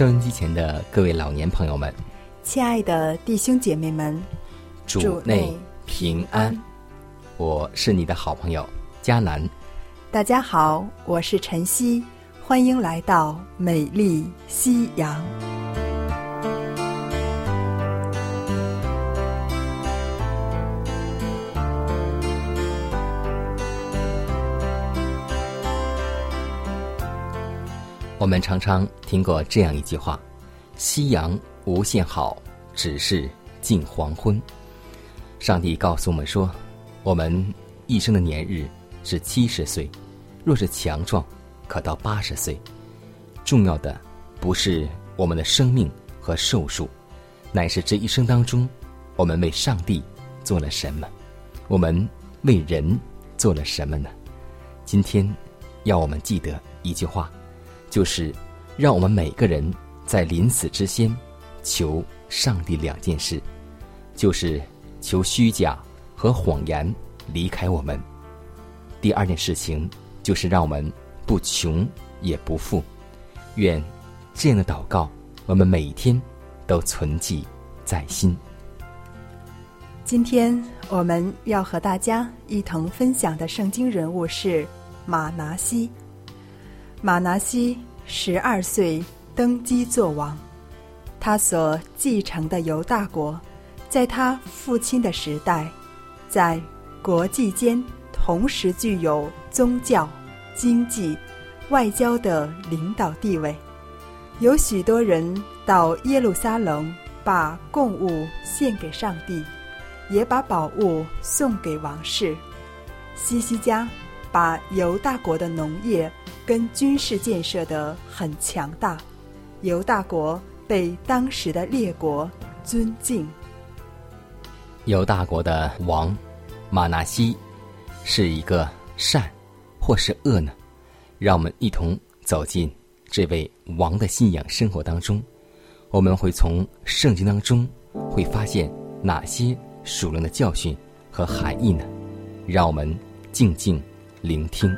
收音机前的各位老年朋友们，亲爱的弟兄姐妹们，主内平安。我是你的好朋友佳南。大家好，我是晨曦，欢迎来到美丽夕阳。我们常常听过这样一句话：“夕阳无限好，只是近黄昏。”上帝告诉我们说，我们一生的年日是七十岁，若是强壮，可到八十岁。重要的不是我们的生命和寿数，乃是这一生当中，我们为上帝做了什么，我们为人做了什么呢？今天，要我们记得一句话。就是，让我们每个人在临死之前，求上帝两件事，就是求虚假和谎言离开我们。第二件事情就是让我们不穷也不富。愿这样的祷告，我们每天都存记在心。今天我们要和大家一同分享的圣经人物是马拿西。马拿西十二岁登基做王，他所继承的犹大国，在他父亲的时代，在国际间同时具有宗教、经济、外交的领导地位。有许多人到耶路撒冷，把贡物献给上帝，也把宝物送给王室。西西家把犹大国的农业。跟军事建设的很强大，犹大国被当时的列国尊敬。犹大国的王马纳西是一个善或是恶呢？让我们一同走进这位王的信仰生活当中，我们会从圣经当中会发现哪些属灵的教训和含义呢？让我们静静聆听。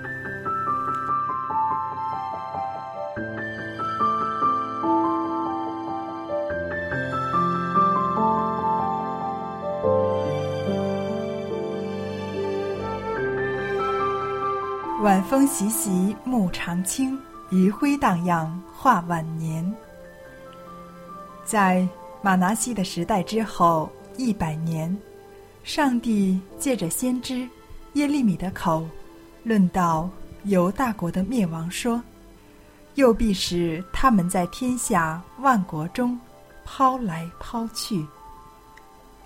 风习习，暮长青，余晖荡漾，画晚年。在马拿西的时代之后一百年，上帝借着先知耶利米的口，论到犹大国的灭亡说：“又必使他们在天下万国中抛来抛去，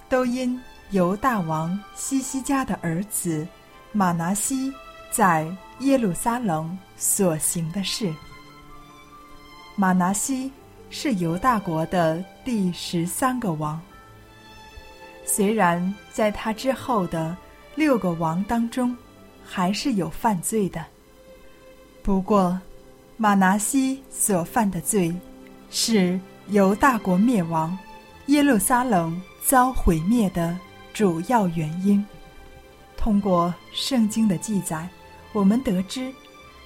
都因犹大王西西家的儿子马拿西在。”耶路撒冷所行的事。马拿西是犹大国的第十三个王。虽然在他之后的六个王当中，还是有犯罪的。不过，马拿西所犯的罪，是犹大国灭亡、耶路撒冷遭毁灭的主要原因。通过圣经的记载。我们得知，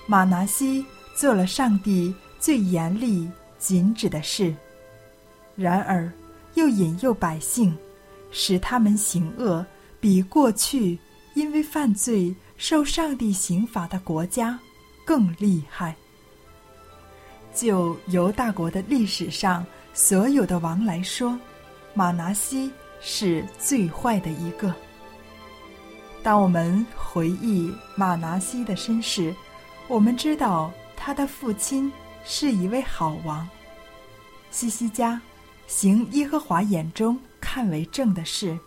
马拿西做了上帝最严厉禁止的事，然而又引诱百姓，使他们行恶，比过去因为犯罪受上帝刑罚的国家更厉害。就犹大国的历史上所有的王来说，马拿西是最坏的一个。当我们回忆马拿西的身世，我们知道他的父亲是一位好王。西西家行耶和华眼中看为正的事，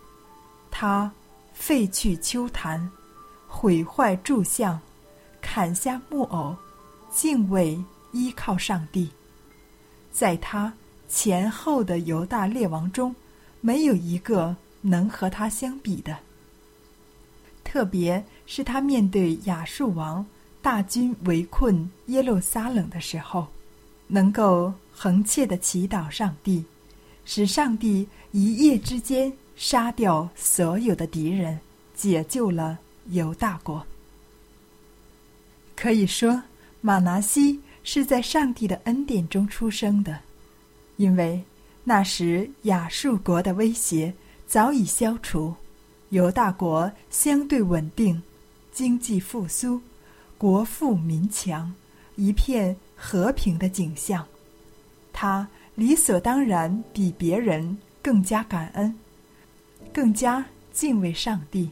他废去丘坛，毁坏柱像，砍下木偶，敬畏依靠上帝。在他前后的犹大列王中，没有一个能和他相比的。特别是他面对亚述王大军围困耶路撒冷的时候，能够横切的祈祷上帝，使上帝一夜之间杀掉所有的敌人，解救了犹大国。可以说，马拿西是在上帝的恩典中出生的，因为那时亚述国的威胁早已消除。犹大国相对稳定，经济复苏，国富民强，一片和平的景象。他理所当然比别人更加感恩，更加敬畏上帝。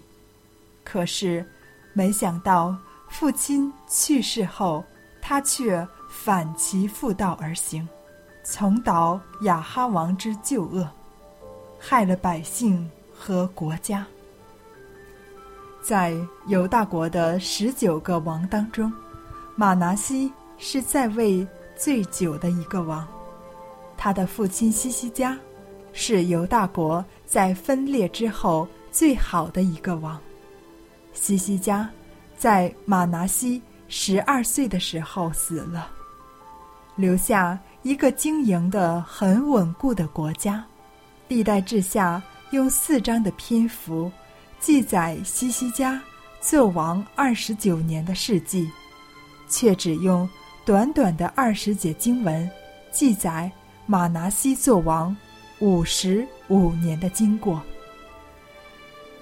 可是，没想到父亲去世后，他却反其复道而行，重蹈亚哈王之旧恶，害了百姓和国家。在犹大国的十九个王当中，马拿西是在位最久的一个王。他的父亲西西家是犹大国在分裂之后最好的一个王。西西家在马拿西十二岁的时候死了，留下一个经营的很稳固的国家。历代志下用四章的篇幅。记载西西家做王二十九年的事迹，却只用短短的二十节经文记载马拿西做王五十五年的经过。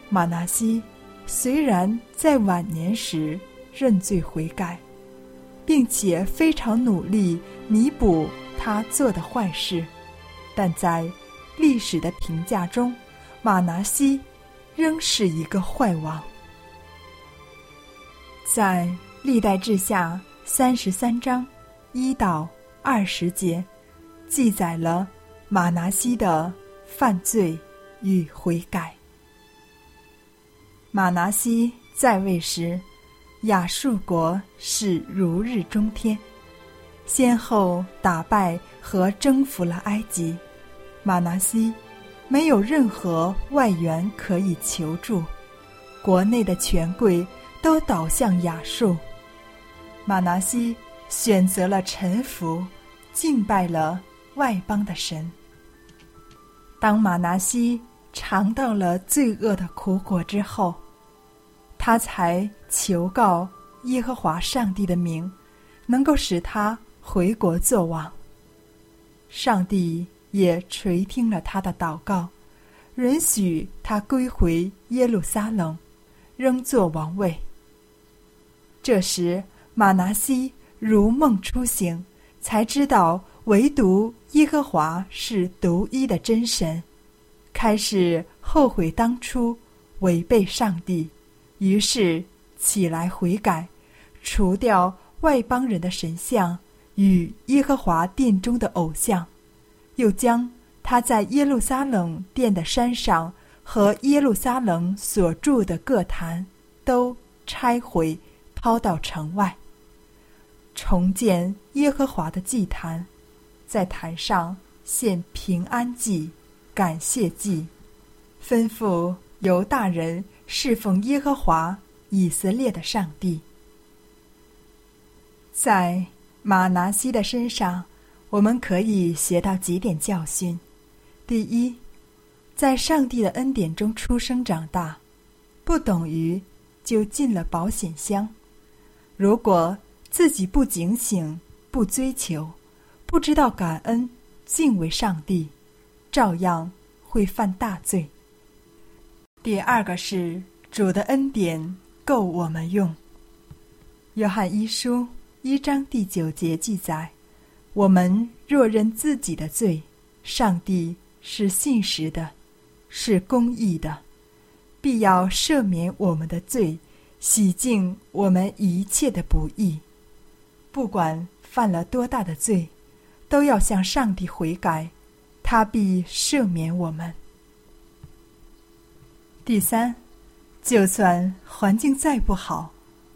马拿西虽然在晚年时认罪悔改，并且非常努力弥补他做的坏事，但在历史的评价中，马拿西。仍是一个坏王。在历代志下三十三章一到二十节，记载了马拿西的犯罪与悔改。马拿西在位时，亚述国是如日中天，先后打败和征服了埃及。马拿西。没有任何外援可以求助，国内的权贵都倒向亚述。马拿西选择了臣服，敬拜了外邦的神。当马拿西尝到了罪恶的苦果之后，他才求告耶和华上帝的名，能够使他回国作王。上帝。也垂听了他的祷告，允许他归回耶路撒冷，仍做王位。这时，马拿西如梦初醒，才知道唯独耶和华是独一的真神，开始后悔当初违背上帝，于是起来悔改，除掉外邦人的神像与耶和华殿中的偶像。又将他在耶路撒冷殿的山上和耶路撒冷所住的各坛都拆毁，抛到城外。重建耶和华的祭坛，在坛上献平安祭、感谢祭，吩咐犹大人侍奉耶和华以色列的上帝。在马拿西的身上。我们可以学到几点教训：第一，在上帝的恩典中出生长大，不等于就进了保险箱。如果自己不警醒、不追求、不知道感恩、敬畏上帝，照样会犯大罪。第二个是主的恩典够我们用。约翰一书一章第九节记载：我们若认自己的罪，上帝是信实的，是公义的，必要赦免我们的罪，洗净我们一切的不义。不管犯了多大的罪，都要向上帝悔改，他必赦免我们。第三，就算环境再不好，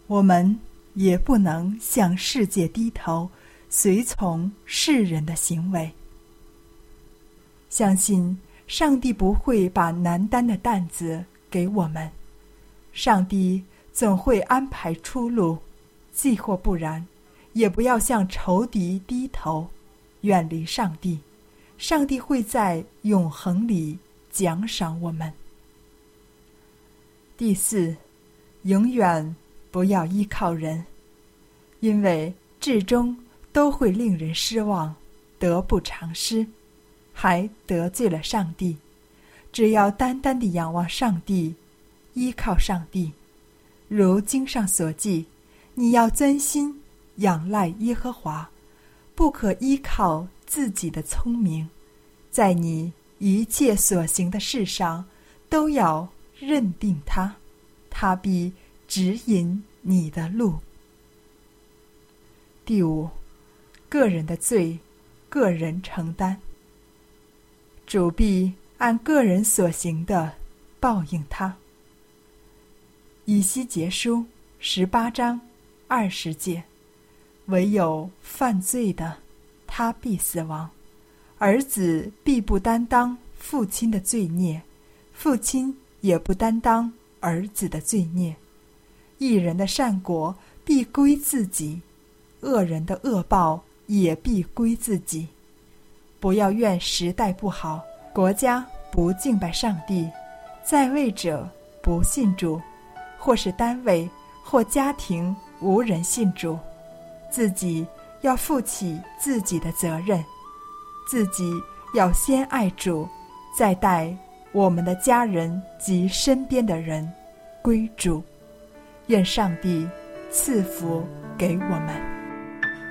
我们也不能向世界低头，随从世人的行为。相信上帝不会把难担的担子给我们，上帝总会安排出路，既或不然，也不要向仇敌低头，远离上帝，上帝会在永恒里奖赏我们。第四，永远不要依靠人，因为至终都会令人失望，得不偿失，还得罪了上帝。只要单单的仰望上帝，依靠上帝，如经上所记，你要专心仰赖耶和华，不可依靠自己的聪明，在你一切所行的事上都要。认定他，他必指引你的路。第五，个人的罪，个人承担。主必按个人所行的报应他。以西结书十八章二十节，唯有犯罪的，他必死亡；儿子必不担当父亲的罪孽，父亲。也不担当儿子的罪孽，一人的善果必归自己，恶人的恶报也必归自己。不要怨时代不好，国家不敬拜上帝，在位者不信主，或是单位或家庭无人信主，自己要负起自己的责任，自己要先爱主，再待。我们的家人及身边的人归主，愿上帝赐福给我们。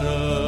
然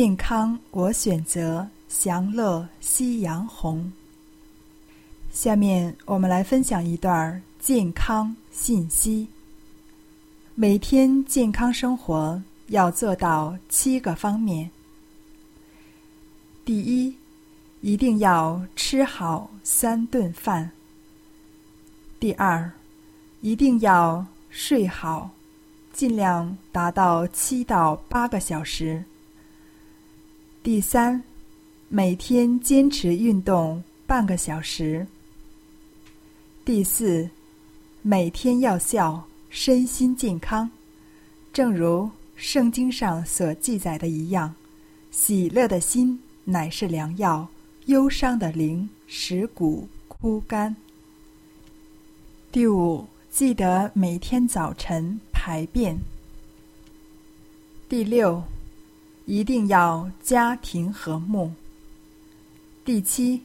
健康，我选择享乐夕阳红。下面我们来分享一段健康信息。每天健康生活要做到七个方面：第一，一定要吃好三顿饭；第二，一定要睡好，尽量达到七到八个小时。第三，每天坚持运动半个小时。第四，每天要笑，身心健康。正如圣经上所记载的一样，喜乐的心乃是良药，忧伤的灵使骨枯干。第五，记得每天早晨排便。第六。一定要家庭和睦。第七，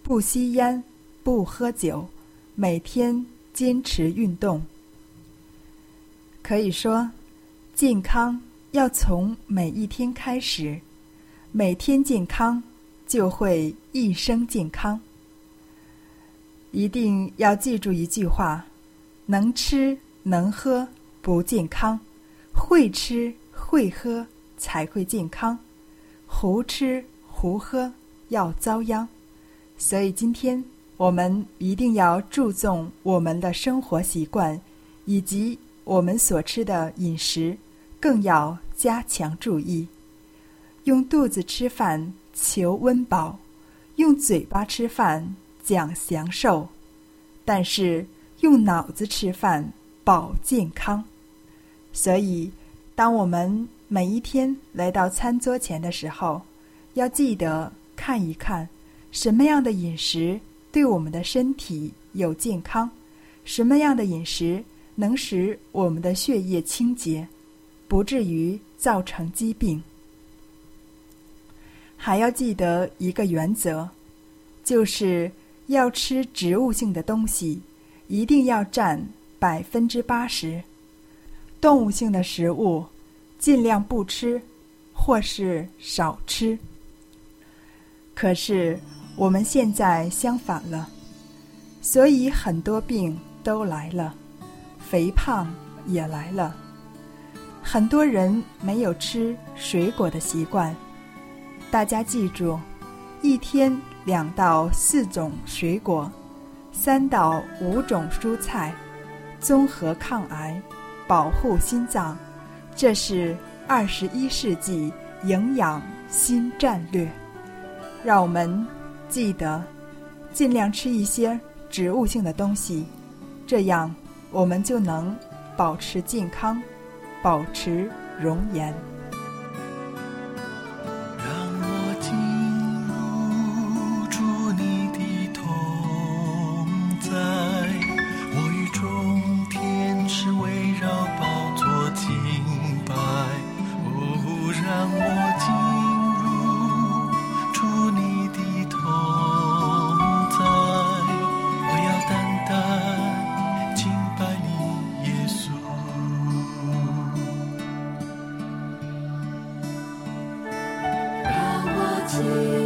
不吸烟，不喝酒，每天坚持运动。可以说，健康要从每一天开始，每天健康就会一生健康。一定要记住一句话：能吃能喝不健康，会吃会喝。才会健康，胡吃胡喝要遭殃。所以今天我们一定要注重我们的生活习惯，以及我们所吃的饮食，更要加强注意。用肚子吃饭求温饱，用嘴巴吃饭讲享受，但是用脑子吃饭保健康。所以，当我们。每一天来到餐桌前的时候，要记得看一看，什么样的饮食对我们的身体有健康，什么样的饮食能使我们的血液清洁，不至于造成疾病。还要记得一个原则，就是要吃植物性的东西，一定要占百分之八十，动物性的食物。尽量不吃，或是少吃。可是我们现在相反了，所以很多病都来了，肥胖也来了。很多人没有吃水果的习惯，大家记住，一天两到四种水果，三到五种蔬菜，综合抗癌，保护心脏。这是二十一世纪营养新战略，让我们记得尽量吃一些植物性的东西，这样我们就能保持健康，保持容颜。进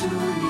单为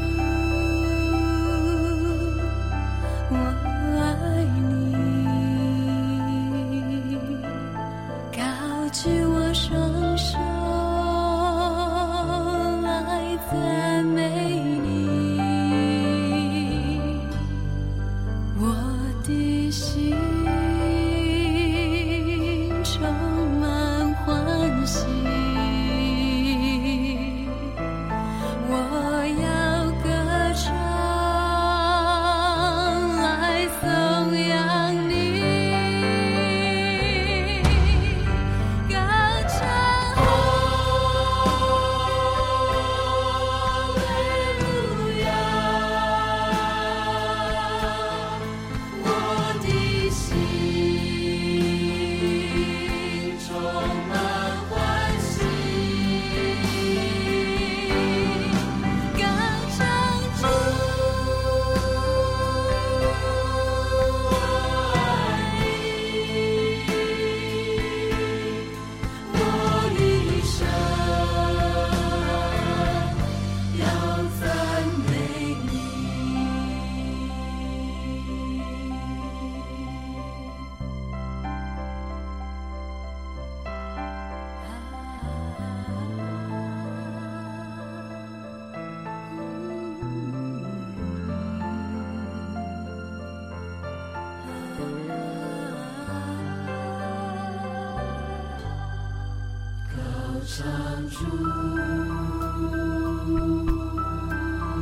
当初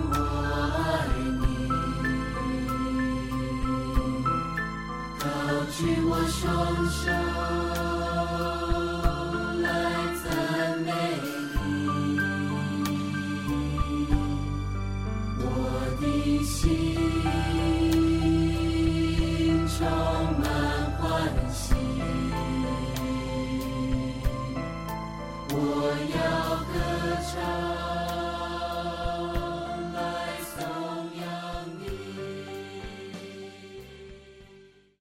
我爱你高举我双手。